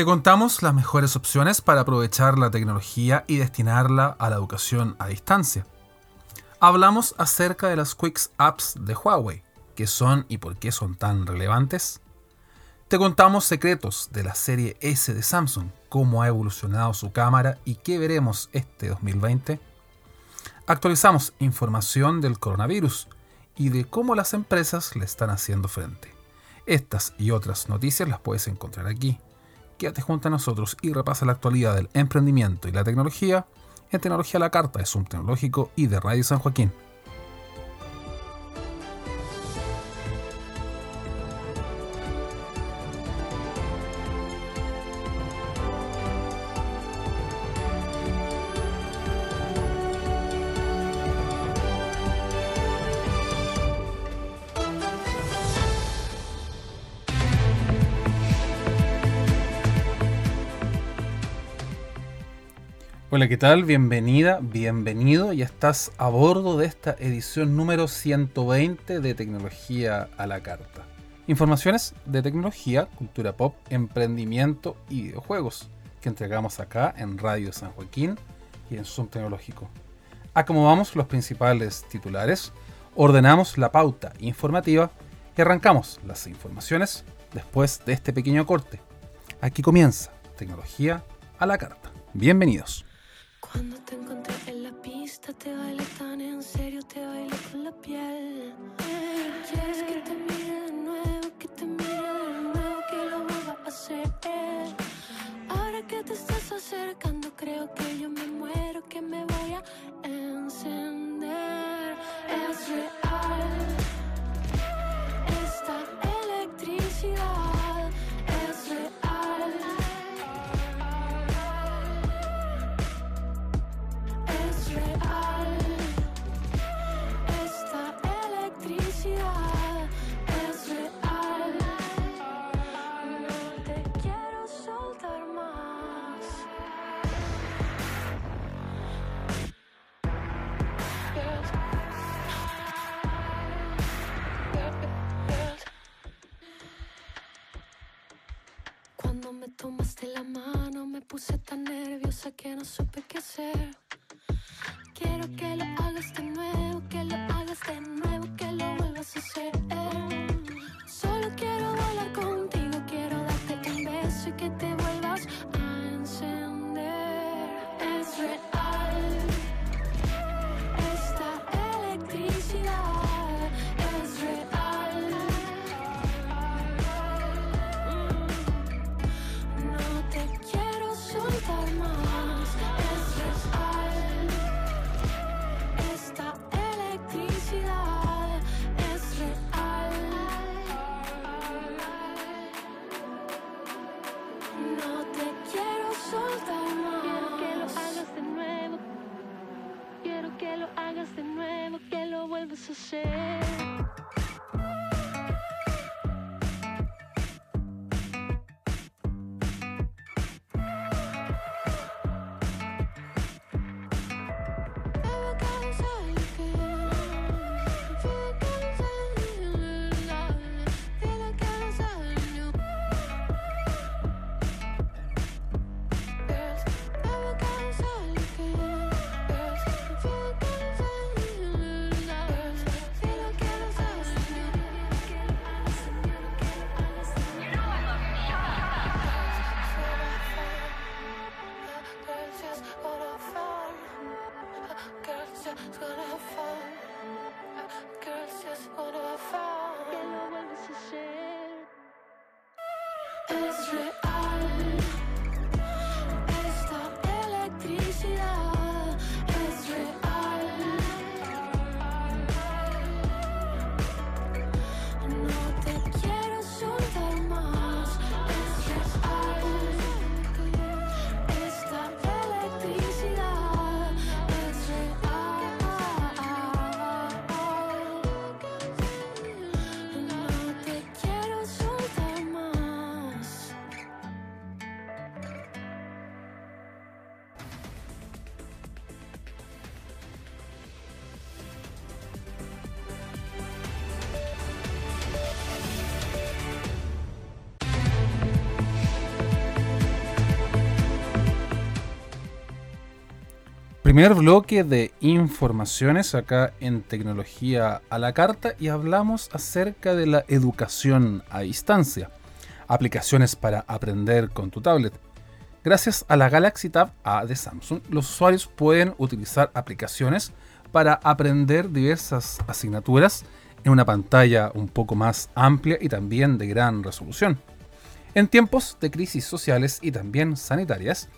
Te contamos las mejores opciones para aprovechar la tecnología y destinarla a la educación a distancia. Hablamos acerca de las Quick Apps de Huawei, qué son y por qué son tan relevantes. Te contamos secretos de la serie S de Samsung, cómo ha evolucionado su cámara y qué veremos este 2020. Actualizamos información del coronavirus y de cómo las empresas le están haciendo frente. Estas y otras noticias las puedes encontrar aquí quédate junto a nosotros y repasa la actualidad del emprendimiento y la tecnología en Tecnología la Carta de Zoom Tecnológico y de Radio San Joaquín. Hola, ¿qué tal? Bienvenida, bienvenido. Ya estás a bordo de esta edición número 120 de Tecnología a la Carta. Informaciones de tecnología, cultura pop, emprendimiento y videojuegos que entregamos acá en Radio San Joaquín y en Zoom Tecnológico. Acomodamos los principales titulares, ordenamos la pauta informativa y arrancamos las informaciones después de este pequeño corte. Aquí comienza Tecnología a la Carta. Bienvenidos. Cuando te encontré en la pista, te bailé tan en serio, te bailé con la piel. Quieres que te mire de nuevo, que te mire de nuevo, que lo vuelva a hacer. Ahora que te estás acercando, creo que yo me muero, que me voy a encender. Es real. Cuando me tomaste la mano me puse tan nerviosa que no supe qué hacer. Quiero que lo hagas de nuevo, Primer bloque de informaciones acá en Tecnología a la Carta y hablamos acerca de la educación a distancia, aplicaciones para aprender con tu tablet. Gracias a la Galaxy Tab A de Samsung, los usuarios pueden utilizar aplicaciones para aprender diversas asignaturas en una pantalla un poco más amplia y también de gran resolución. En tiempos de crisis sociales y también sanitarias,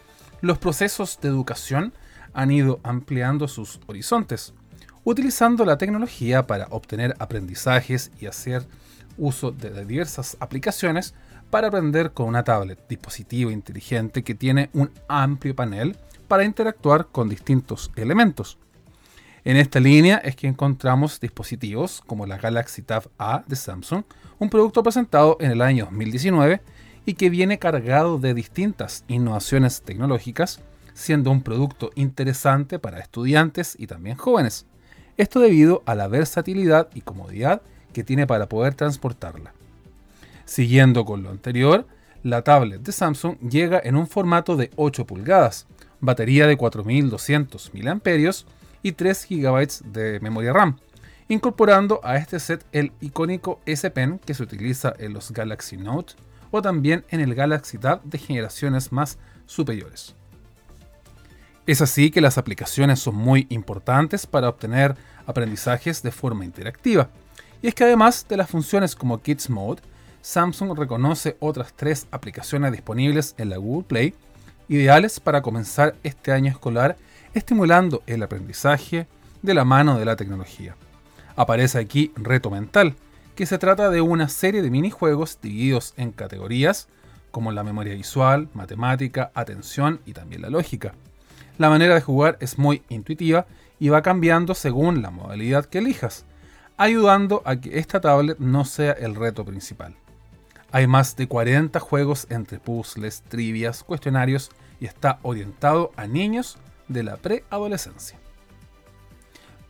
los procesos de educación han ido ampliando sus horizontes, utilizando la tecnología para obtener aprendizajes y hacer uso de diversas aplicaciones para aprender con una tablet, dispositivo inteligente que tiene un amplio panel para interactuar con distintos elementos. En esta línea es que encontramos dispositivos como la Galaxy Tab A de Samsung, un producto presentado en el año 2019 y que viene cargado de distintas innovaciones tecnológicas, siendo un producto interesante para estudiantes y también jóvenes. Esto debido a la versatilidad y comodidad que tiene para poder transportarla. Siguiendo con lo anterior, la tablet de Samsung llega en un formato de 8 pulgadas, batería de 4200 mAh y 3 GB de memoria RAM, incorporando a este set el icónico S Pen que se utiliza en los Galaxy Note o también en el Galaxy Tab de generaciones más superiores. Es así que las aplicaciones son muy importantes para obtener aprendizajes de forma interactiva. Y es que además de las funciones como Kids Mode, Samsung reconoce otras tres aplicaciones disponibles en la Google Play, ideales para comenzar este año escolar estimulando el aprendizaje de la mano de la tecnología. Aparece aquí Reto Mental, que se trata de una serie de minijuegos divididos en categorías como la memoria visual, matemática, atención y también la lógica. La manera de jugar es muy intuitiva y va cambiando según la modalidad que elijas, ayudando a que esta tablet no sea el reto principal. Hay más de 40 juegos entre puzzles, trivias, cuestionarios y está orientado a niños de la preadolescencia.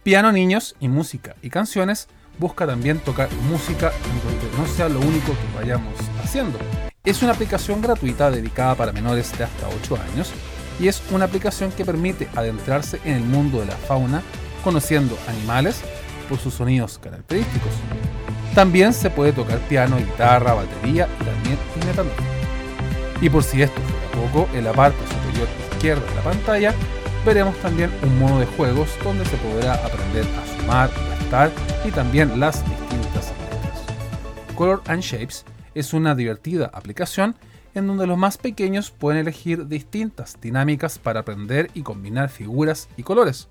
Piano Niños y Música y Canciones busca también tocar música en donde no sea lo único que vayamos haciendo. Es una aplicación gratuita dedicada para menores de hasta 8 años y es una aplicación que permite adentrarse en el mundo de la fauna conociendo animales por sus sonidos característicos. También se puede tocar piano, guitarra, batería y también. Y por si esto fuera poco, en la parte superior izquierda de la pantalla veremos también un modo de juegos donde se podrá aprender a sumar, restar y también las distintas letras. Color and Shapes es una divertida aplicación en donde los más pequeños pueden elegir distintas dinámicas para aprender y combinar figuras y colores.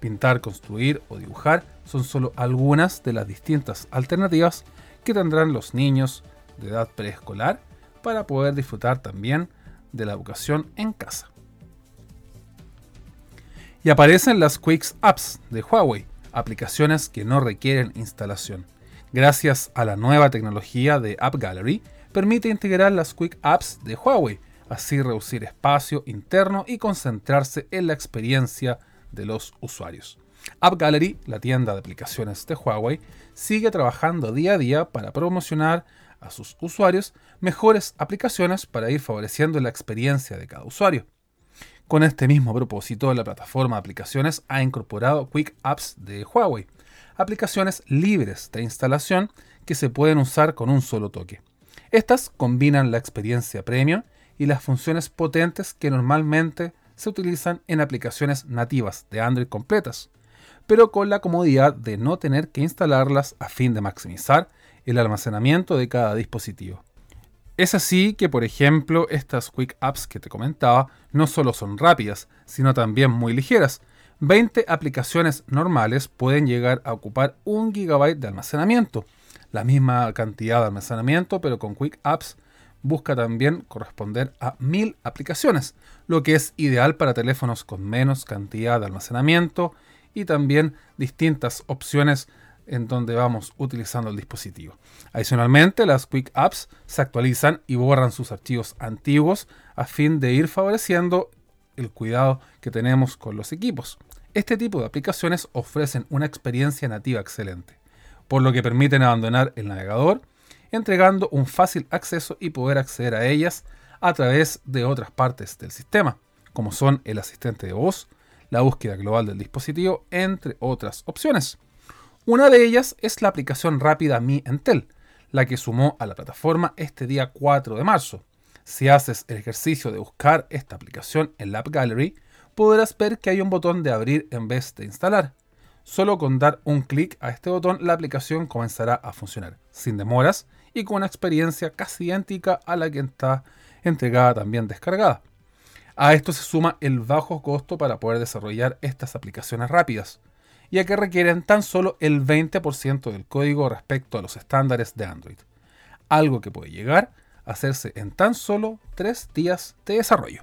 Pintar, construir o dibujar son solo algunas de las distintas alternativas que tendrán los niños de edad preescolar para poder disfrutar también de la educación en casa. Y aparecen las Quicks Apps de Huawei, aplicaciones que no requieren instalación. Gracias a la nueva tecnología de App Gallery, permite integrar las Quick Apps de Huawei, así reducir espacio interno y concentrarse en la experiencia de los usuarios. App Gallery, la tienda de aplicaciones de Huawei, sigue trabajando día a día para promocionar a sus usuarios mejores aplicaciones para ir favoreciendo la experiencia de cada usuario. Con este mismo propósito, la plataforma de aplicaciones ha incorporado Quick Apps de Huawei, aplicaciones libres de instalación que se pueden usar con un solo toque. Estas combinan la experiencia premium y las funciones potentes que normalmente se utilizan en aplicaciones nativas de Android completas, pero con la comodidad de no tener que instalarlas a fin de maximizar el almacenamiento de cada dispositivo. Es así que, por ejemplo, estas Quick Apps que te comentaba no solo son rápidas, sino también muy ligeras. 20 aplicaciones normales pueden llegar a ocupar un gigabyte de almacenamiento. La misma cantidad de almacenamiento, pero con Quick Apps busca también corresponder a 1000 aplicaciones, lo que es ideal para teléfonos con menos cantidad de almacenamiento y también distintas opciones en donde vamos utilizando el dispositivo. Adicionalmente, las Quick Apps se actualizan y borran sus archivos antiguos a fin de ir favoreciendo el cuidado que tenemos con los equipos. Este tipo de aplicaciones ofrecen una experiencia nativa excelente, por lo que permiten abandonar el navegador, entregando un fácil acceso y poder acceder a ellas a través de otras partes del sistema, como son el asistente de voz, la búsqueda global del dispositivo, entre otras opciones. Una de ellas es la aplicación rápida Mi Entel, la que sumó a la plataforma este día 4 de marzo. Si haces el ejercicio de buscar esta aplicación en la App Gallery, podrás ver que hay un botón de abrir en vez de instalar. Solo con dar un clic a este botón la aplicación comenzará a funcionar, sin demoras y con una experiencia casi idéntica a la que está entregada también descargada. A esto se suma el bajo costo para poder desarrollar estas aplicaciones rápidas ya que requieren tan solo el 20% del código respecto a los estándares de Android, algo que puede llegar a hacerse en tan solo 3 días de desarrollo.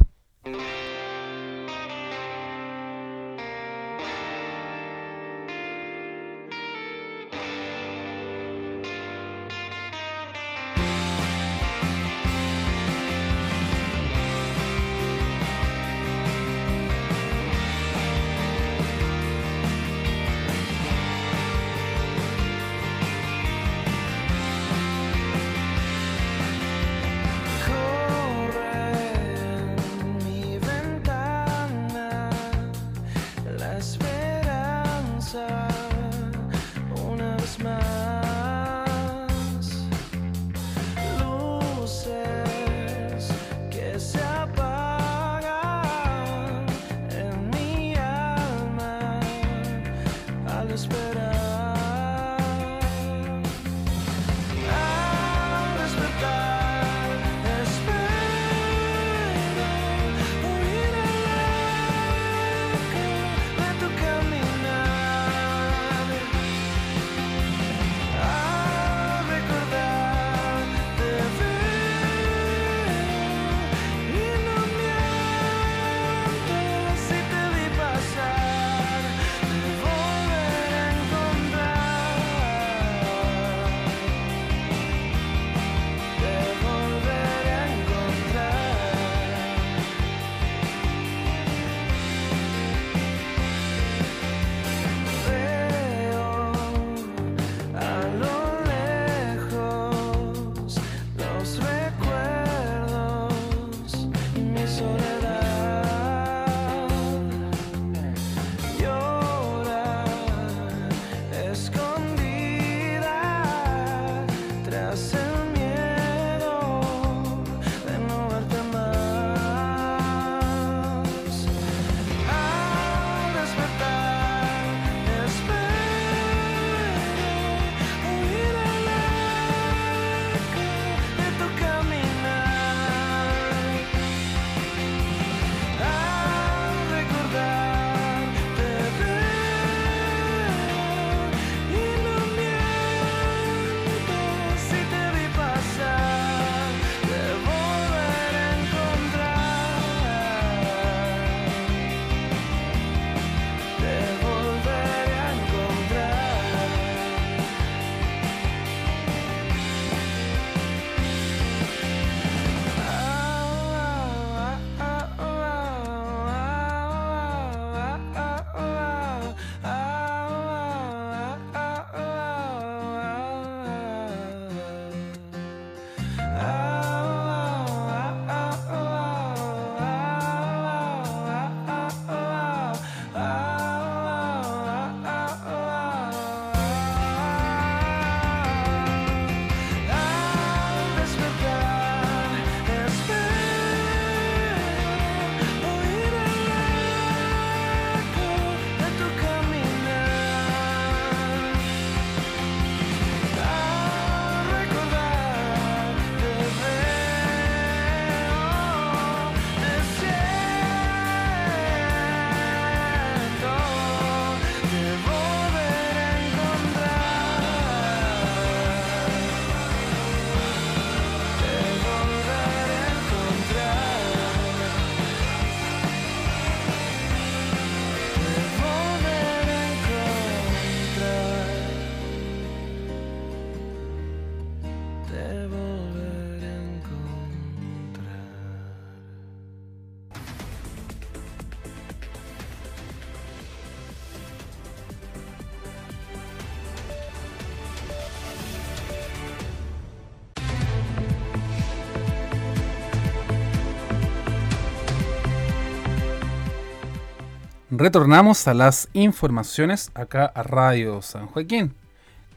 Retornamos a las informaciones acá a Radio San Joaquín.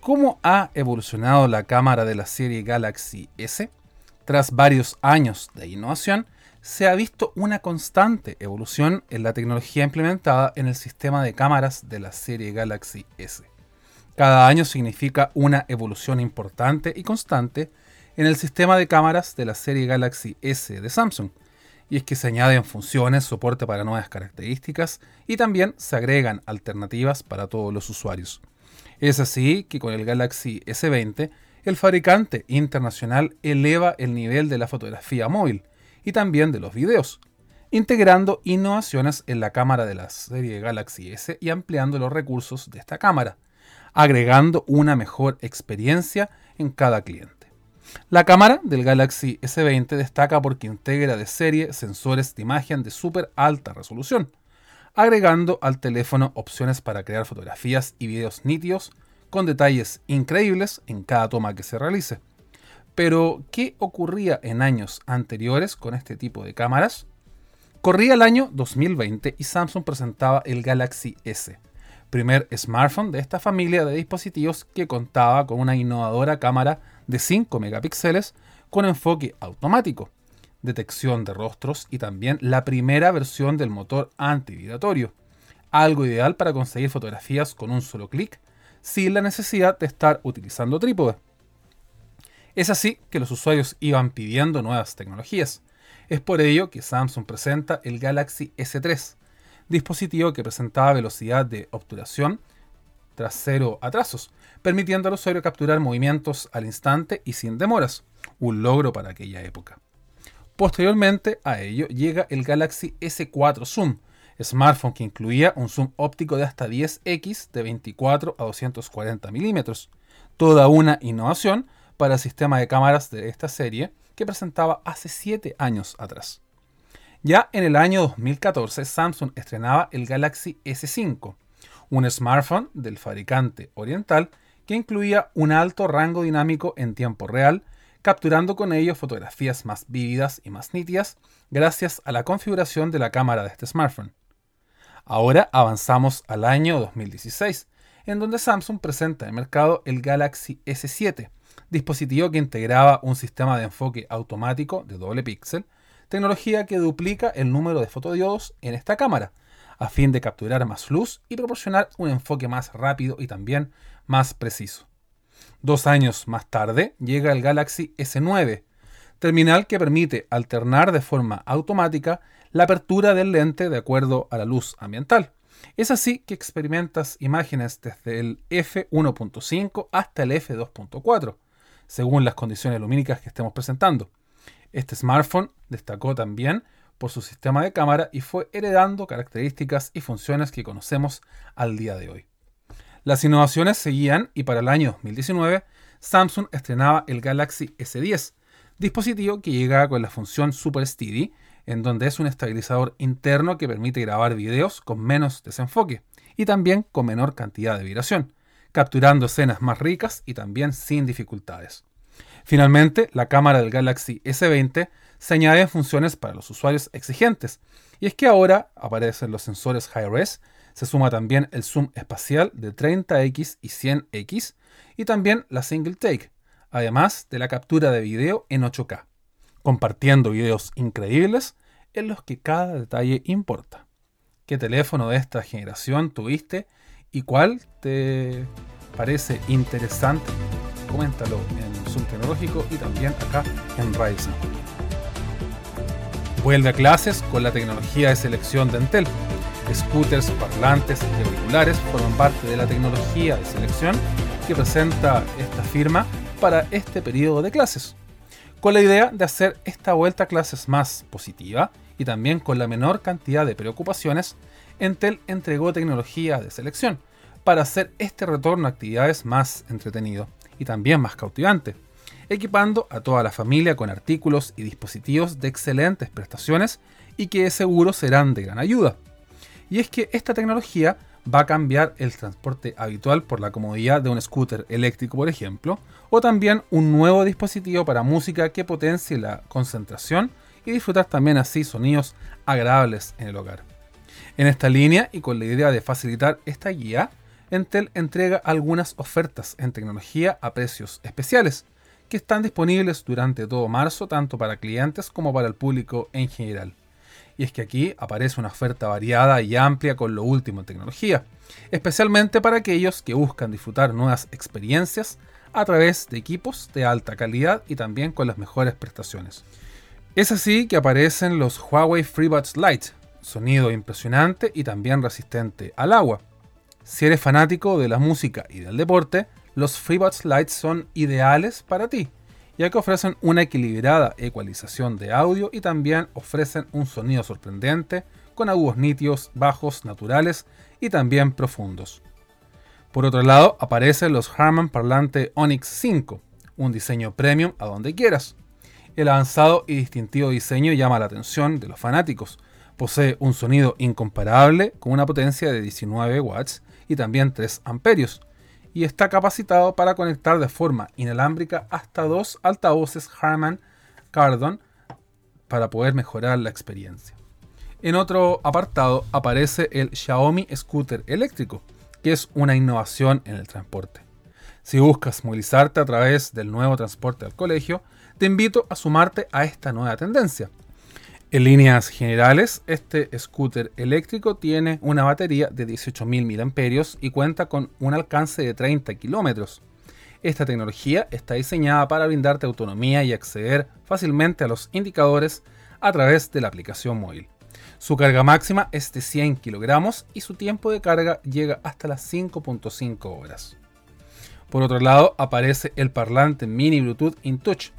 ¿Cómo ha evolucionado la cámara de la serie Galaxy S? Tras varios años de innovación, se ha visto una constante evolución en la tecnología implementada en el sistema de cámaras de la serie Galaxy S. Cada año significa una evolución importante y constante en el sistema de cámaras de la serie Galaxy S de Samsung, y es que se añaden funciones, soporte para nuevas características y también se agregan alternativas para todos los usuarios. Es así que con el Galaxy S20 el fabricante internacional eleva el nivel de la fotografía móvil y también de los videos, integrando innovaciones en la cámara de la serie Galaxy S y ampliando los recursos de esta cámara, agregando una mejor experiencia en cada cliente. La cámara del Galaxy S20 destaca porque integra de serie sensores de imagen de súper alta resolución, agregando al teléfono opciones para crear fotografías y videos nítidos con detalles increíbles en cada toma que se realice. Pero, ¿qué ocurría en años anteriores con este tipo de cámaras? Corría el año 2020 y Samsung presentaba el Galaxy S, primer smartphone de esta familia de dispositivos que contaba con una innovadora cámara de 5 megapíxeles con enfoque automático, detección de rostros y también la primera versión del motor antivibratorio, algo ideal para conseguir fotografías con un solo clic sin la necesidad de estar utilizando trípode. Es así que los usuarios iban pidiendo nuevas tecnologías. Es por ello que Samsung presenta el Galaxy S3, dispositivo que presentaba velocidad de obturación tras cero atrasos, permitiendo al usuario capturar movimientos al instante y sin demoras, un logro para aquella época. Posteriormente a ello llega el Galaxy S4 Zoom, smartphone que incluía un zoom óptico de hasta 10x de 24 a 240 milímetros, toda una innovación para el sistema de cámaras de esta serie que presentaba hace 7 años atrás. Ya en el año 2014 Samsung estrenaba el Galaxy S5, un smartphone del fabricante oriental que incluía un alto rango dinámico en tiempo real, capturando con ello fotografías más vívidas y más nítidas gracias a la configuración de la cámara de este smartphone. Ahora avanzamos al año 2016, en donde Samsung presenta en mercado el Galaxy S7, dispositivo que integraba un sistema de enfoque automático de doble píxel, tecnología que duplica el número de fotodiodos en esta cámara, a fin de capturar más luz y proporcionar un enfoque más rápido y también más preciso. Dos años más tarde llega el Galaxy S9, terminal que permite alternar de forma automática la apertura del lente de acuerdo a la luz ambiental. Es así que experimentas imágenes desde el f1.5 hasta el f2.4, según las condiciones lumínicas que estemos presentando. Este smartphone destacó también su sistema de cámara y fue heredando características y funciones que conocemos al día de hoy. Las innovaciones seguían y para el año 2019 Samsung estrenaba el Galaxy S10, dispositivo que llega con la función Super Steady, en donde es un estabilizador interno que permite grabar videos con menos desenfoque y también con menor cantidad de vibración, capturando escenas más ricas y también sin dificultades. Finalmente, la cámara del Galaxy S20 se añade funciones para los usuarios exigentes, y es que ahora aparecen los sensores high-res se suma también el zoom espacial de 30x y 100x y también la single take, además de la captura de video en 8K, compartiendo videos increíbles en los que cada detalle importa. ¿Qué teléfono de esta generación tuviste y cuál te parece interesante? Coméntalo en Zoom Tecnológico y también acá en Ryzen. Vuelve a clases con la tecnología de selección de Entel. Scooters, parlantes y auriculares forman parte de la tecnología de selección que presenta esta firma para este periodo de clases, con la idea de hacer esta vuelta a clases más positiva y también con la menor cantidad de preocupaciones, Entel entregó tecnología de selección para hacer este retorno a actividades más entretenido y también más cautivante, equipando a toda la familia con artículos y dispositivos de excelentes prestaciones y que seguro serán de gran ayuda. Y es que esta tecnología va a cambiar el transporte habitual por la comodidad de un scooter eléctrico, por ejemplo, o también un nuevo dispositivo para música que potencie la concentración y disfrutar también así sonidos agradables en el hogar. En esta línea y con la idea de facilitar esta guía, Entel entrega algunas ofertas en tecnología a precios especiales que están disponibles durante todo marzo tanto para clientes como para el público en general. Y es que aquí aparece una oferta variada y amplia con lo último en tecnología, especialmente para aquellos que buscan disfrutar nuevas experiencias a través de equipos de alta calidad y también con las mejores prestaciones. Es así que aparecen los Huawei FreeBuds Lite, sonido impresionante y también resistente al agua. Si eres fanático de la música y del deporte, los FreeBuds Lite son ideales para ti, ya que ofrecen una equilibrada ecualización de audio y también ofrecen un sonido sorprendente con agudos nítidos, bajos, naturales y también profundos. Por otro lado, aparecen los Harman Parlante Onyx 5, un diseño premium a donde quieras. El avanzado y distintivo diseño llama la atención de los fanáticos. Posee un sonido incomparable con una potencia de 19 watts y también 3 amperios y está capacitado para conectar de forma inalámbrica hasta dos altavoces Harman Kardon para poder mejorar la experiencia. En otro apartado aparece el Xiaomi Scooter eléctrico, que es una innovación en el transporte. Si buscas movilizarte a través del nuevo transporte al colegio, te invito a sumarte a esta nueva tendencia. En líneas generales, este scooter eléctrico tiene una batería de 18.000 mAh y cuenta con un alcance de 30 km. Esta tecnología está diseñada para brindarte autonomía y acceder fácilmente a los indicadores a través de la aplicación móvil. Su carga máxima es de 100 kg y su tiempo de carga llega hasta las 5.5 horas. Por otro lado, aparece el parlante mini Bluetooth InTouch,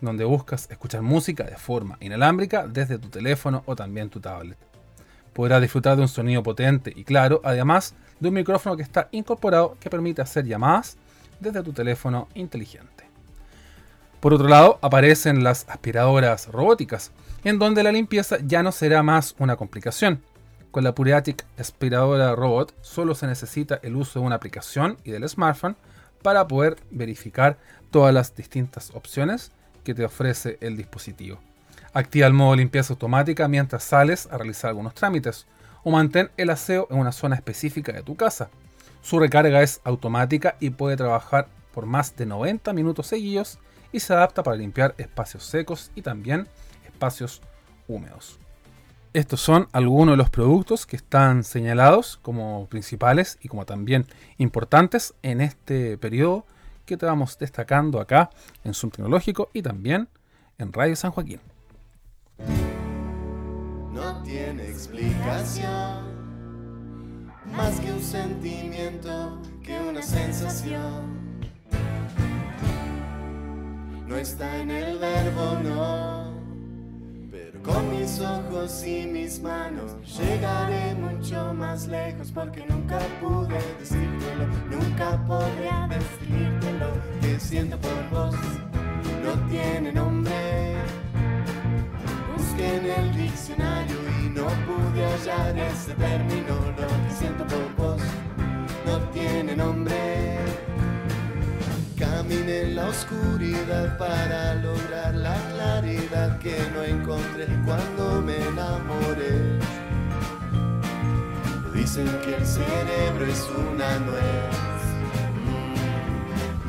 donde buscas escuchar música de forma inalámbrica desde tu teléfono o también tu tablet. Podrás disfrutar de un sonido potente y claro, además de un micrófono que está incorporado que permite hacer llamadas desde tu teléfono inteligente. Por otro lado, aparecen las aspiradoras robóticas, en donde la limpieza ya no será más una complicación. Con la Puriatic aspiradora robot solo se necesita el uso de una aplicación y del smartphone para poder verificar todas las distintas opciones que te ofrece el dispositivo. Activa el modo limpieza automática mientras sales a realizar algunos trámites o mantén el aseo en una zona específica de tu casa. Su recarga es automática y puede trabajar por más de 90 minutos seguidos y se adapta para limpiar espacios secos y también espacios húmedos. Estos son algunos de los productos que están señalados como principales y como también importantes en este periodo que te vamos destacando acá en Zoom Tecnológico y también en Radio San Joaquín. No tiene explicación, más que un sentimiento, que una sensación. No está en el verbo, no con mis ojos y mis manos llegaré mucho más lejos porque nunca pude decírtelo, nunca podría decirte lo siento por vos. No tiene nombre. Busqué en el diccionario y no pude hallar ese término. Lo siento por vos no tiene nombre. Caminé en la oscuridad para lograr la claridad que no encontré cuando me enamoré. Dicen que el cerebro es una nuez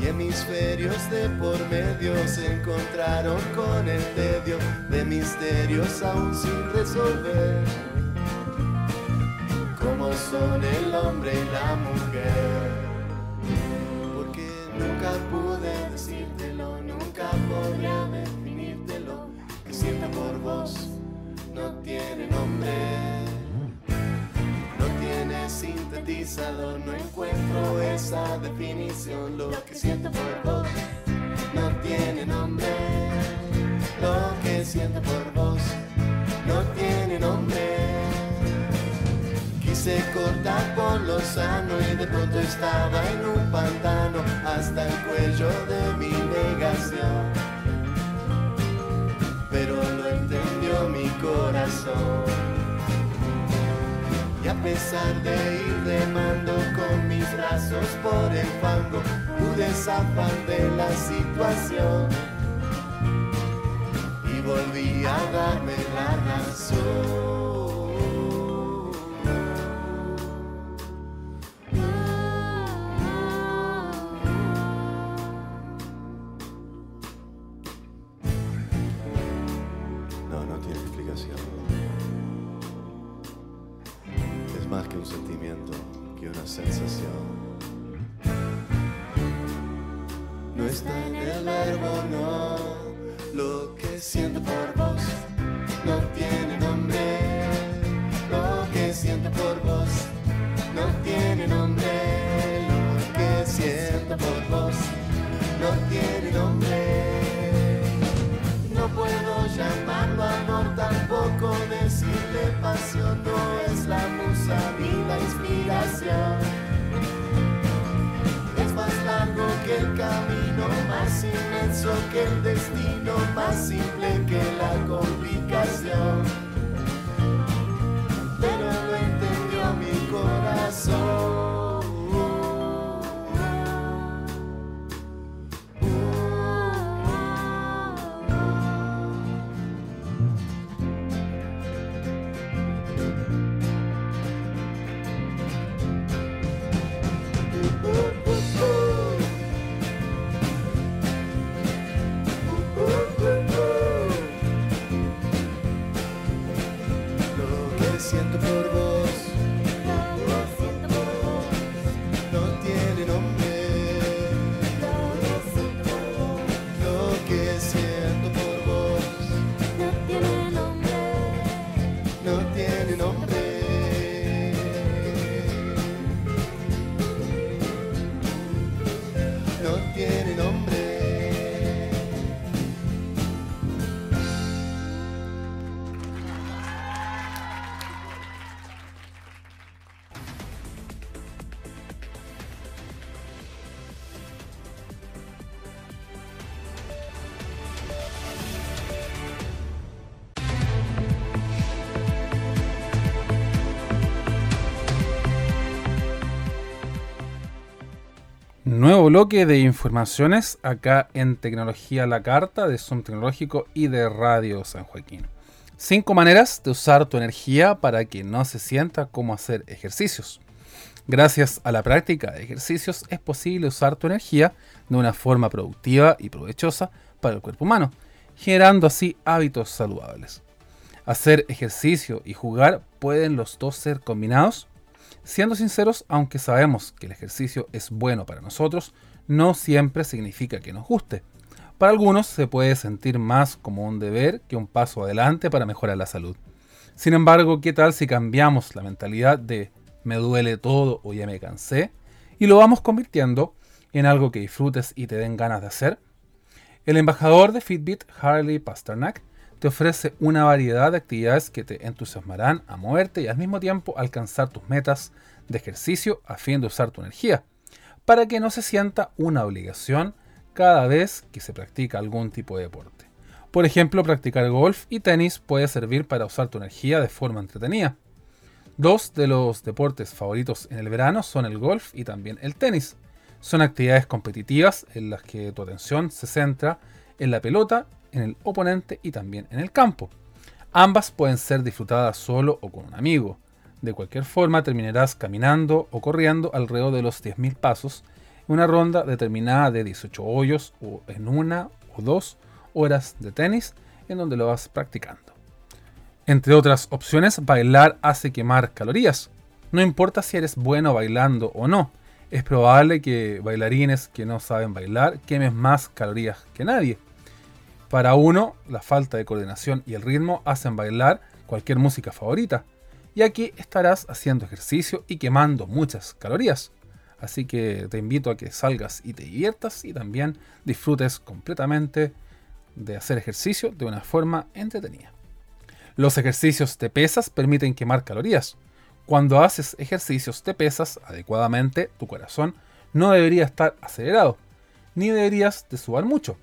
hemisferios de por medio se encontraron con el tedio de misterios aún sin resolver. Como son el hombre y la mujer. Nunca pude decírtelo, nunca podría definírtelo. Que sienta por vos no tiene nombre. Tiene sintetizador, no encuentro esa definición. Lo que siento por vos no tiene nombre. Lo que siento por vos no tiene nombre se corta por lo sano y de pronto estaba en un pantano hasta el cuello de mi negación. Pesar de ir remando con mis brazos por el fango, pude zafar de la situación. Y volví a darme la razón. Bloque de informaciones acá en Tecnología la Carta de Zoom Tecnológico y de Radio San Joaquín. Cinco maneras de usar tu energía para que no se sienta como hacer ejercicios. Gracias a la práctica de ejercicios es posible usar tu energía de una forma productiva y provechosa para el cuerpo humano, generando así hábitos saludables. Hacer ejercicio y jugar pueden los dos ser combinados Siendo sinceros, aunque sabemos que el ejercicio es bueno para nosotros, no siempre significa que nos guste. Para algunos se puede sentir más como un deber que un paso adelante para mejorar la salud. Sin embargo, ¿qué tal si cambiamos la mentalidad de me duele todo o ya me cansé y lo vamos convirtiendo en algo que disfrutes y te den ganas de hacer? El embajador de Fitbit, Harley Pasternak, te ofrece una variedad de actividades que te entusiasmarán a moverte y al mismo tiempo alcanzar tus metas de ejercicio a fin de usar tu energía, para que no se sienta una obligación cada vez que se practica algún tipo de deporte. Por ejemplo, practicar golf y tenis puede servir para usar tu energía de forma entretenida. Dos de los deportes favoritos en el verano son el golf y también el tenis. Son actividades competitivas en las que tu atención se centra en la pelota en el oponente y también en el campo. Ambas pueden ser disfrutadas solo o con un amigo. De cualquier forma, terminarás caminando o corriendo alrededor de los 10.000 pasos en una ronda determinada de 18 hoyos o en una o dos horas de tenis en donde lo vas practicando. Entre otras opciones, bailar hace quemar calorías. No importa si eres bueno bailando o no, es probable que bailarines que no saben bailar quemen más calorías que nadie. Para uno, la falta de coordinación y el ritmo hacen bailar cualquier música favorita. Y aquí estarás haciendo ejercicio y quemando muchas calorías. Así que te invito a que salgas y te diviertas y también disfrutes completamente de hacer ejercicio de una forma entretenida. Los ejercicios de pesas permiten quemar calorías. Cuando haces ejercicios de pesas adecuadamente, tu corazón no debería estar acelerado, ni deberías de sudar mucho.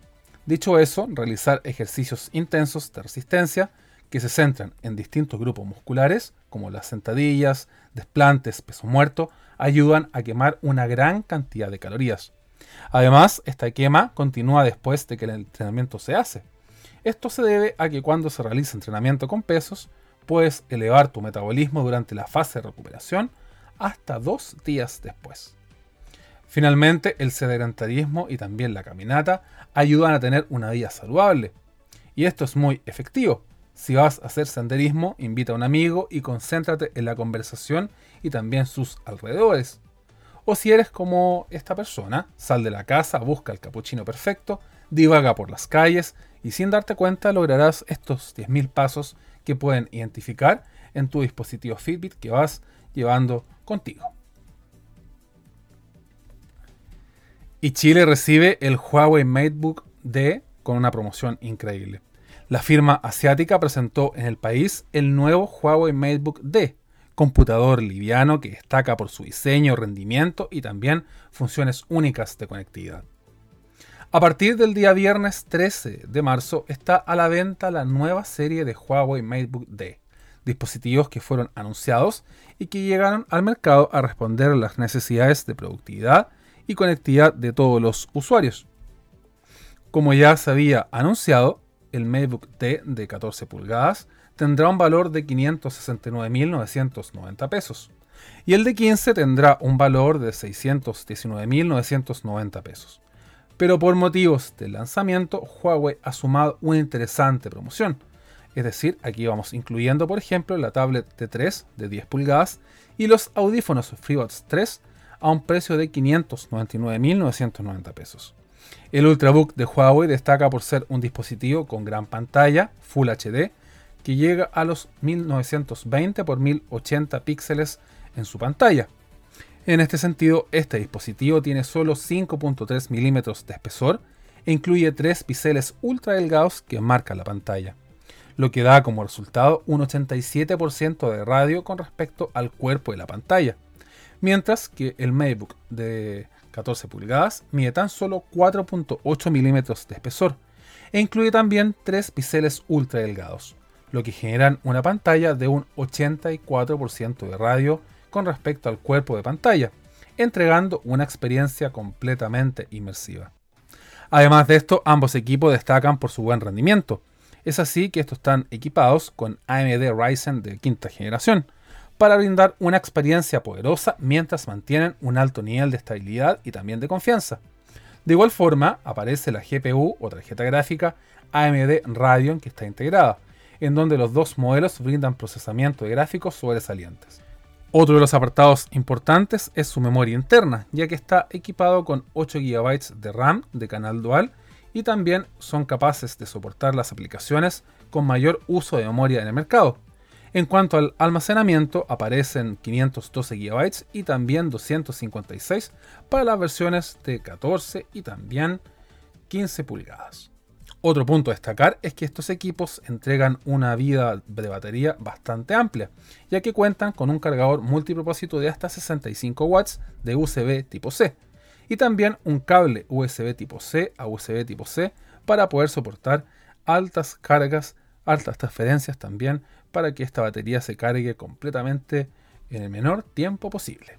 Dicho eso, realizar ejercicios intensos de resistencia que se centran en distintos grupos musculares, como las sentadillas, desplantes, peso muerto, ayudan a quemar una gran cantidad de calorías. Además, esta quema continúa después de que el entrenamiento se hace. Esto se debe a que cuando se realiza entrenamiento con pesos, puedes elevar tu metabolismo durante la fase de recuperación hasta dos días después. Finalmente, el sedentarismo y también la caminata ayudan a tener una vida saludable. Y esto es muy efectivo, Si vas a hacer senderismo, invita a un amigo y concéntrate en la conversación y también sus alrededores. O si eres como esta persona, sal de la casa, busca el capuchino perfecto, divaga por las calles y sin darte cuenta lograrás estos 10.000 pasos que pueden identificar en tu dispositivo Fitbit que vas llevando contigo. Y Chile recibe el Huawei MateBook D con una promoción increíble. La firma asiática presentó en el país el nuevo Huawei MateBook D, computador liviano que destaca por su diseño, rendimiento y también funciones únicas de conectividad. A partir del día viernes 13 de marzo está a la venta la nueva serie de Huawei MateBook D, dispositivos que fueron anunciados y que llegaron al mercado a responder a las necesidades de productividad y conectividad de todos los usuarios. Como ya se había anunciado, el MateBook D de 14 pulgadas tendrá un valor de 569.990 pesos y el de 15 tendrá un valor de 619.990 pesos. Pero por motivos del lanzamiento, Huawei ha sumado una interesante promoción. Es decir, aquí vamos incluyendo, por ejemplo, la tablet T3 de 10 pulgadas y los audífonos FreeBuds 3 a un precio de 599.990 pesos. El Ultrabook de Huawei destaca por ser un dispositivo con gran pantalla, Full HD, que llega a los 1920 x 1080 píxeles en su pantalla. En este sentido, este dispositivo tiene solo 5.3 milímetros de espesor e incluye tres biseles ultra delgados que marcan la pantalla, lo que da como resultado un 87% de radio con respecto al cuerpo de la pantalla, mientras que el MacBook de 14 pulgadas mide tan solo 4.8 milímetros de espesor e incluye también tres biseles ultra delgados, lo que generan una pantalla de un 84% de radio con respecto al cuerpo de pantalla, entregando una experiencia completamente inmersiva. Además de esto, ambos equipos destacan por su buen rendimiento. Es así que estos están equipados con AMD Ryzen de quinta generación, para brindar una experiencia poderosa mientras mantienen un alto nivel de estabilidad y también de confianza. De igual forma, aparece la GPU o tarjeta gráfica AMD Radeon que está integrada, en donde los dos modelos brindan procesamiento de gráficos sobresalientes. Otro de los apartados importantes es su memoria interna, ya que está equipado con 8 GB de RAM de canal dual y también son capaces de soportar las aplicaciones con mayor uso de memoria en el mercado. En cuanto al almacenamiento, aparecen 512 GB y también 256 para las versiones de 14 y también 15 pulgadas. Otro punto a destacar es que estos equipos entregan una vida de batería bastante amplia, ya que cuentan con un cargador multipropósito de hasta 65 watts de USB tipo C y también un cable USB tipo C a USB tipo C para poder soportar altas cargas, altas transferencias también para que esta batería se cargue completamente en el menor tiempo posible.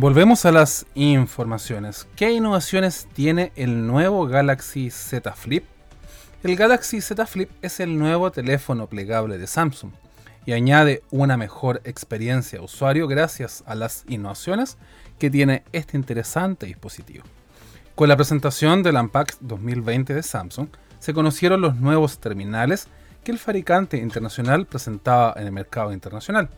Volvemos a las informaciones. ¿Qué innovaciones tiene el nuevo Galaxy Z Flip? El Galaxy Z Flip es el nuevo teléfono plegable de Samsung y añade una mejor experiencia de usuario gracias a las innovaciones que tiene este interesante dispositivo. Con la presentación del Unpacked 2020 de Samsung, se conocieron los nuevos terminales que el fabricante internacional presentaba en el mercado internacional.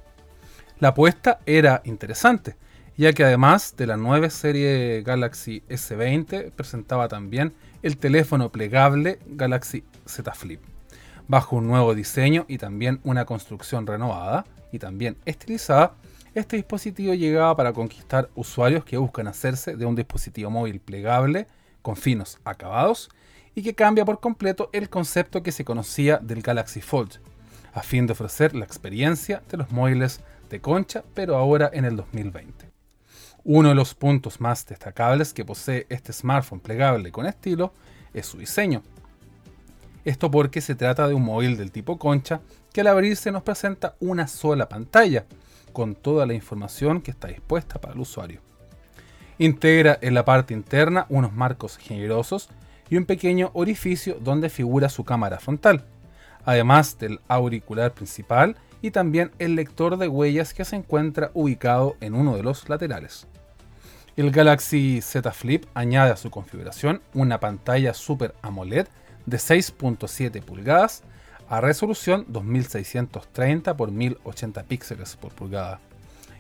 La apuesta era interesante, ya que además de la nueva serie Galaxy S20 presentaba también el teléfono plegable Galaxy Z Flip, bajo un nuevo diseño y también una construcción renovada y también estilizada. Este dispositivo llegaba para conquistar usuarios que buscan hacerse de un dispositivo móvil plegable con finos acabados y que cambia por completo el concepto que se conocía del Galaxy Fold, a fin de ofrecer la experiencia de los móviles de concha, pero ahora en el 2020. Uno de los puntos más destacables que posee este smartphone plegable con estilo es su diseño. Esto porque se trata de un móvil del tipo concha que al abrirse nos presenta una sola pantalla, con toda la información que está dispuesta para el usuario. Integra en la parte interna unos marcos generosos y un pequeño orificio donde figura su cámara frontal, además del auricular principal y también el lector de huellas que se encuentra ubicado en uno de los laterales. El Galaxy Z Flip añade a su configuración una pantalla Super AMOLED de 6.7 pulgadas a resolución 2630 x 1080 píxeles por pulgada.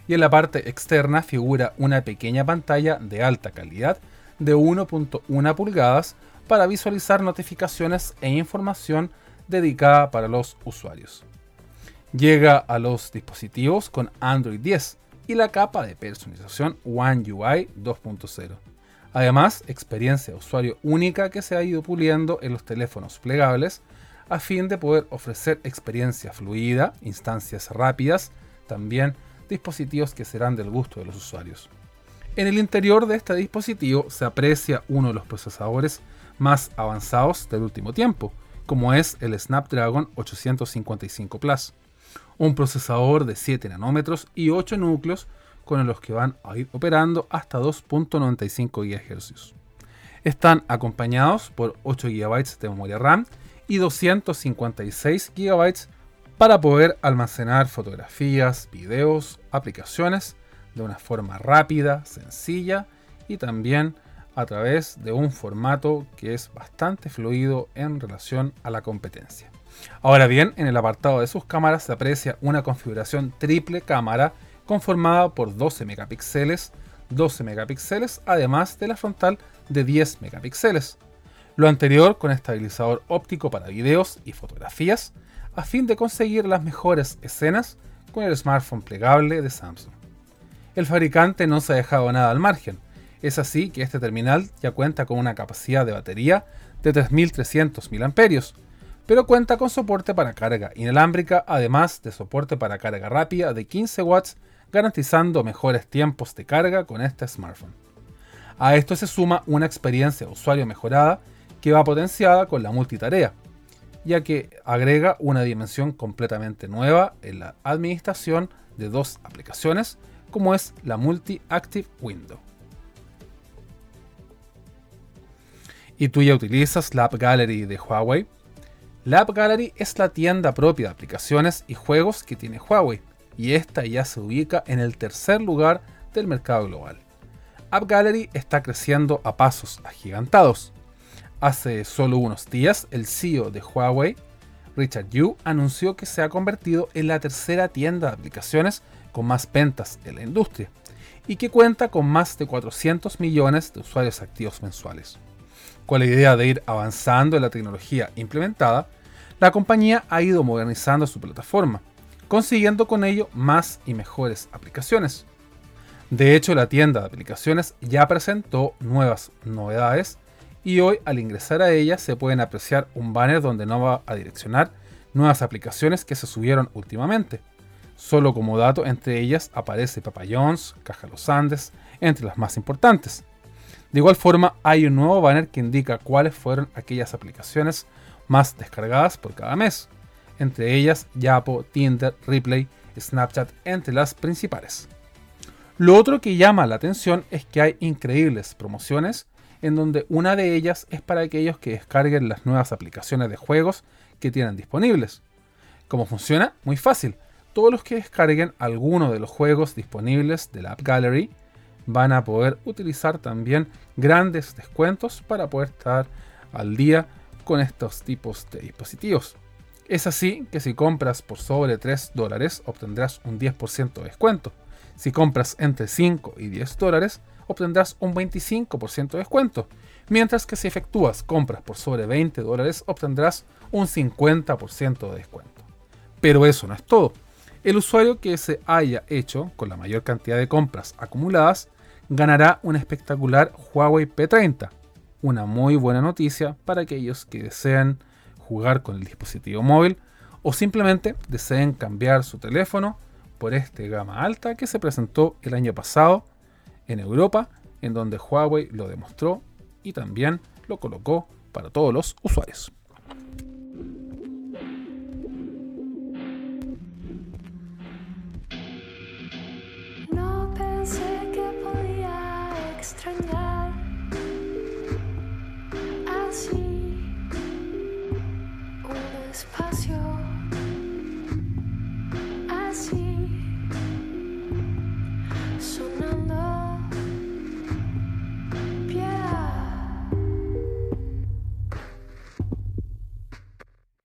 Y en la parte externa figura una pequeña pantalla de alta calidad de 1.1 pulgadas para visualizar notificaciones e información dedicada para los usuarios. Llega a los dispositivos con Android 10 y la capa de personalización One UI 2.0. Además, experiencia de usuario única que se ha ido puliendo en los teléfonos plegables a fin de poder ofrecer experiencia fluida, instancias rápidas, también dispositivos que serán del gusto de los usuarios. En el interior de este dispositivo se aprecia uno de los procesadores más avanzados del último tiempo, como es el Snapdragon 855 Plus un procesador de 7 nanómetros y 8 núcleos con los que van a ir operando hasta 2.95 GHz. Están acompañados por 8 GB de memoria RAM y 256 GB para poder almacenar fotografías, videos, aplicaciones de una forma rápida, sencilla y también a través de un formato que es bastante fluido en relación a la competencia. Ahora bien, en el apartado de sus cámaras se aprecia una configuración triple cámara conformada por 12 megapíxeles, 12 megapíxeles, además de la frontal de 10 megapíxeles. Lo anterior con estabilizador óptico para videos y fotografías, a fin de conseguir las mejores escenas con el smartphone plegable de Samsung. El fabricante no se ha dejado nada al margen, es así que este terminal ya cuenta con una capacidad de batería de 3300 mAh, pero cuenta con soporte para carga inalámbrica, además de soporte para carga rápida de 15 watts, garantizando mejores tiempos de carga con este smartphone. A esto se suma una experiencia de usuario mejorada que va potenciada con la multitarea, ya que agrega una dimensión completamente nueva en la administración de dos aplicaciones, como es la Multi-Active Window. ¿Y tú ya utilizas la App Gallery de Huawei? La App Gallery es la tienda propia de aplicaciones y juegos que tiene Huawei, y esta ya se ubica en el tercer lugar del mercado global. App Gallery está creciendo a pasos agigantados. Hace solo unos días, el CEO de Huawei, Richard Yu, anunció que se ha convertido en la tercera tienda de aplicaciones con más ventas en la industria y que cuenta con más de 400 millones de usuarios activos mensuales. Con la idea de ir avanzando en la tecnología implementada, la compañía ha ido modernizando su plataforma, consiguiendo con ello más y mejores aplicaciones. De hecho, la tienda de aplicaciones ya presentó nuevas novedades y hoy al ingresar a ella se pueden apreciar un banner donde no va a direccionar nuevas aplicaciones que se subieron últimamente. Solo como dato, entre ellas aparece Papa John's, Caja Los Andes, entre las más importantes. De igual forma, hay un nuevo banner que indica cuáles fueron aquellas aplicaciones más descargadas por cada mes, entre ellas Yapo, Tinder, Replay, Snapchat, entre las principales. Lo otro que llama la atención es que hay increíbles promociones en donde una de ellas es para aquellos que descarguen las nuevas aplicaciones de juegos que tienen disponibles. ¿Cómo funciona? Muy fácil. Todos los que descarguen alguno de los juegos disponibles de la App Gallery van a poder utilizar también grandes descuentos para poder estar al día con estos tipos de dispositivos. Es así que si compras por sobre 3 dólares obtendrás un 10% de descuento. Si compras entre 5 y 10 dólares, obtendrás un 25% de descuento. Mientras que si efectúas compras por sobre 20 dólares, obtendrás un 50% de descuento. Pero eso no es todo. El usuario que se haya hecho con la mayor cantidad de compras acumuladas ganará un espectacular Huawei P30. Una muy buena noticia para aquellos que deseen jugar con el dispositivo móvil o simplemente deseen cambiar su teléfono por este gama alta que se presentó el año pasado en Europa, en donde Huawei lo demostró y también lo colocó para todos los usuarios. Extrañar así un espacio así sonando piedad.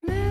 Me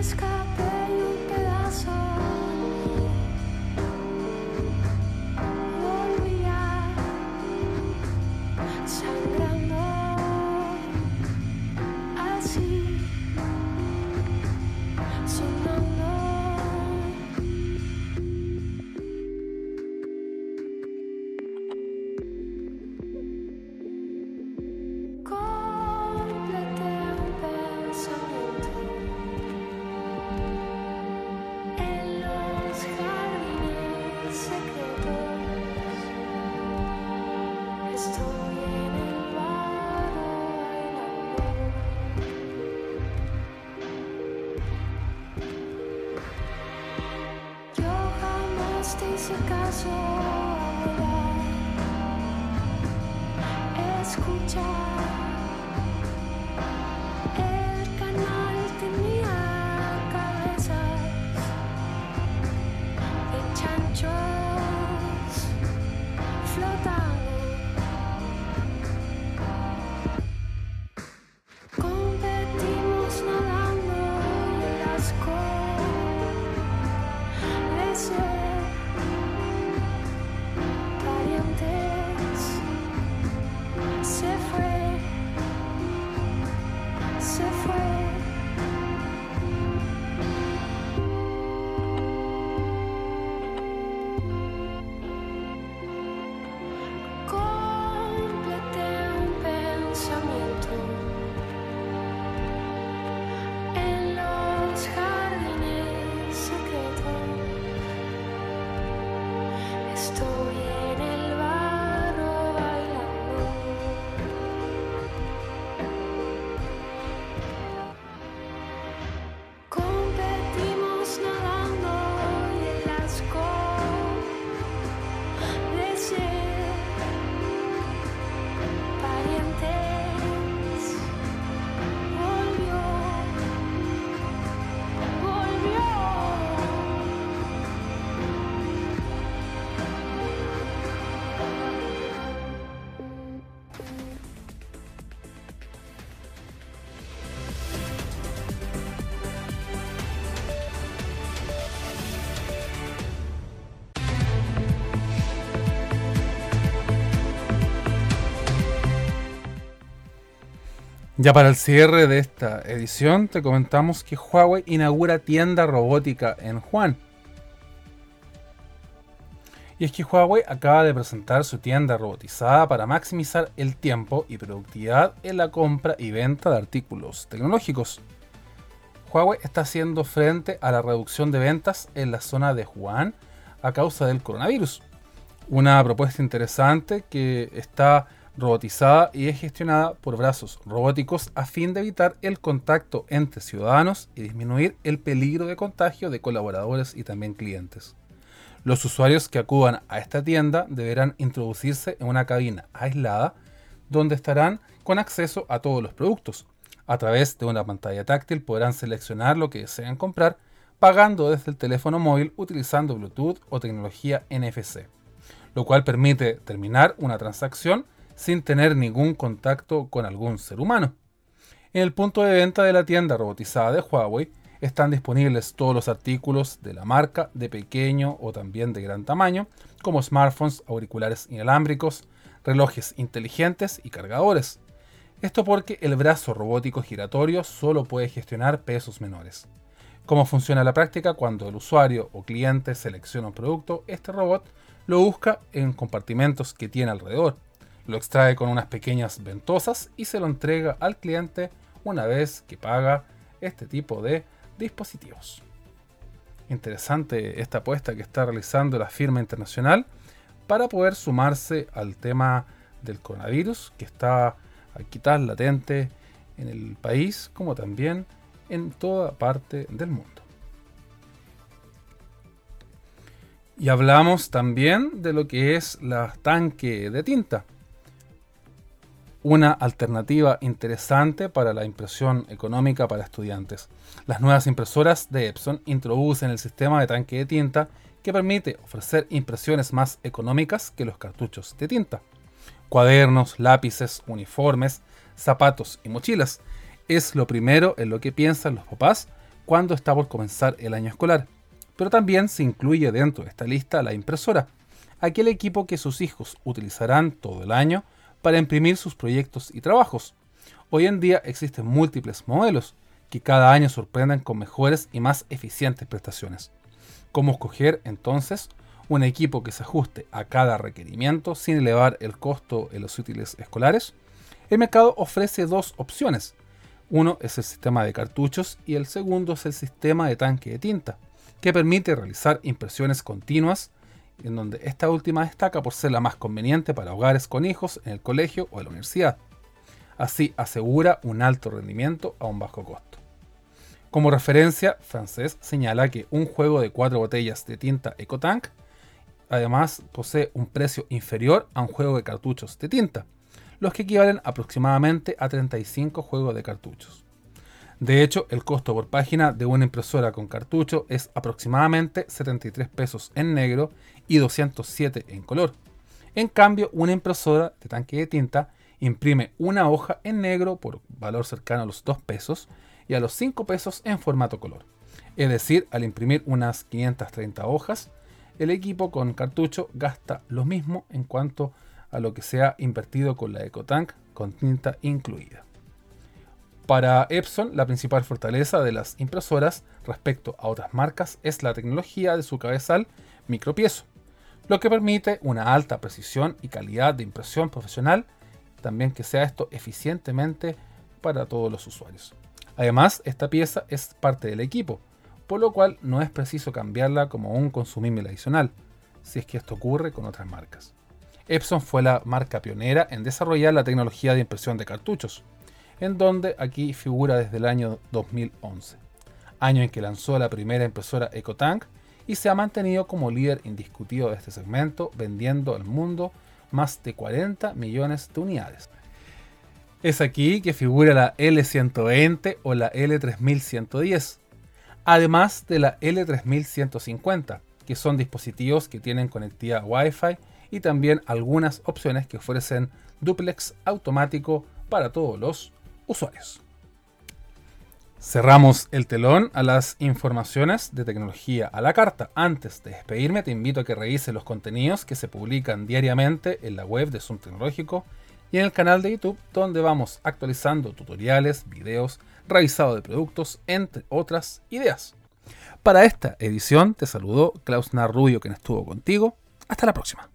Ya para el cierre de esta edición te comentamos que Huawei inaugura tienda robótica en Juan. Y es que Huawei acaba de presentar su tienda robotizada para maximizar el tiempo y productividad en la compra y venta de artículos tecnológicos. Huawei está haciendo frente a la reducción de ventas en la zona de Wuhan a causa del coronavirus. Una propuesta interesante que está robotizada y es gestionada por brazos robóticos a fin de evitar el contacto entre ciudadanos y disminuir el peligro de contagio de colaboradores y también clientes. Los usuarios que acudan a esta tienda deberán introducirse en una cabina aislada donde estarán con acceso a todos los productos. A través de una pantalla táctil podrán seleccionar lo que desean comprar pagando desde el teléfono móvil utilizando Bluetooth o tecnología NFC, lo cual permite terminar una transacción sin tener ningún contacto con algún ser humano. En el punto de venta de la tienda robotizada de Huawei están disponibles todos los artículos de la marca de pequeño o también de gran tamaño, como smartphones, auriculares inalámbricos, relojes inteligentes y cargadores. Esto porque el brazo robótico giratorio solo puede gestionar pesos menores. ¿Cómo funciona la práctica? Cuando el usuario o cliente selecciona un producto, este robot lo busca en compartimentos que tiene alrededor, lo extrae con unas pequeñas ventosas y se lo entrega al cliente una vez que paga este tipo de dispositivos. Interesante esta apuesta que está realizando la firma internacional para poder sumarse al tema del coronavirus que está aquí tan latente en el país como también en toda parte del mundo. Y hablamos también de lo que es la tanque de tinta una alternativa interesante para la impresión económica para estudiantes. Las nuevas impresoras de Epson introducen el sistema de tanque de tinta que permite ofrecer impresiones más económicas que los cartuchos de tinta. Cuadernos, lápices, uniformes, zapatos y mochilas es lo primero en lo que piensan los papás cuando está por comenzar el año escolar. Pero también se incluye dentro de esta lista la impresora, aquel equipo que sus hijos utilizarán todo el año para imprimir sus proyectos y trabajos. Hoy en día existen múltiples modelos que cada año sorprenden con mejores y más eficientes prestaciones. ¿Cómo escoger entonces un equipo que se ajuste a cada requerimiento sin elevar el costo en los útiles escolares? El mercado ofrece dos opciones. Uno es el sistema de cartuchos y el segundo es el sistema de tanque de tinta, que permite realizar impresiones continuas en donde esta última destaca por ser la más conveniente para hogares con hijos en el colegio o en la universidad. Así asegura un alto rendimiento a un bajo costo. Como referencia, Francés señala que un juego de cuatro botellas de tinta EcoTank además posee un precio inferior a un juego de cartuchos de tinta, los que equivalen aproximadamente a 35 juegos de cartuchos. De hecho, el costo por página de una impresora con cartucho es aproximadamente 73 pesos en negro y 207 en color. En cambio, una impresora de tanque de tinta imprime una hoja en negro por valor cercano a los 2 pesos y a los 5 pesos en formato color. Es decir, al imprimir unas 530 hojas, el equipo con cartucho gasta lo mismo en cuanto a lo que se ha invertido con la EcoTank con tinta incluida. Para Epson, la principal fortaleza de las impresoras respecto a otras marcas es la tecnología de su cabezal micropiezo, lo que permite una alta precisión y calidad de impresión profesional, también que sea esto eficientemente para todos los usuarios. Además, esta pieza es parte del equipo, por lo cual no es preciso cambiarla como un consumible adicional, si es que esto ocurre con otras marcas. Epson fue la marca pionera en desarrollar la tecnología de impresión de cartuchos, en donde aquí figura desde el año 2011, año en que lanzó la primera impresora EcoTank y se ha mantenido como líder indiscutido de este segmento, vendiendo al mundo más de 40 millones de unidades. Es aquí que figura la L120 o la L3110, además de la L3150, que son dispositivos que tienen conectividad Wi-Fi y también algunas opciones que ofrecen duplex automático para todos los usuarios. Cerramos el telón a las informaciones de tecnología a la carta. Antes de despedirme, te invito a que revises los contenidos que se publican diariamente en la web de Zoom Tecnológico y en el canal de YouTube, donde vamos actualizando tutoriales, videos, revisado de productos, entre otras ideas. Para esta edición te saludo Klaus Narrubio, quien estuvo contigo. Hasta la próxima.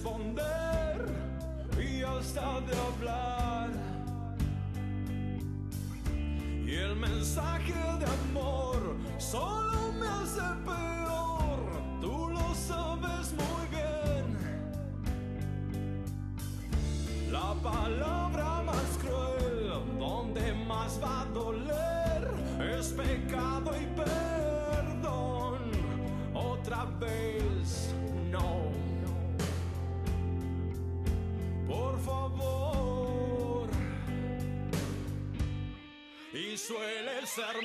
responder y hasta de hablar. Y el mensaje de amor solo me hace peor, tú lo sabes muy bien. La palabra más cruel, donde más va a doler, es pecado. suele ser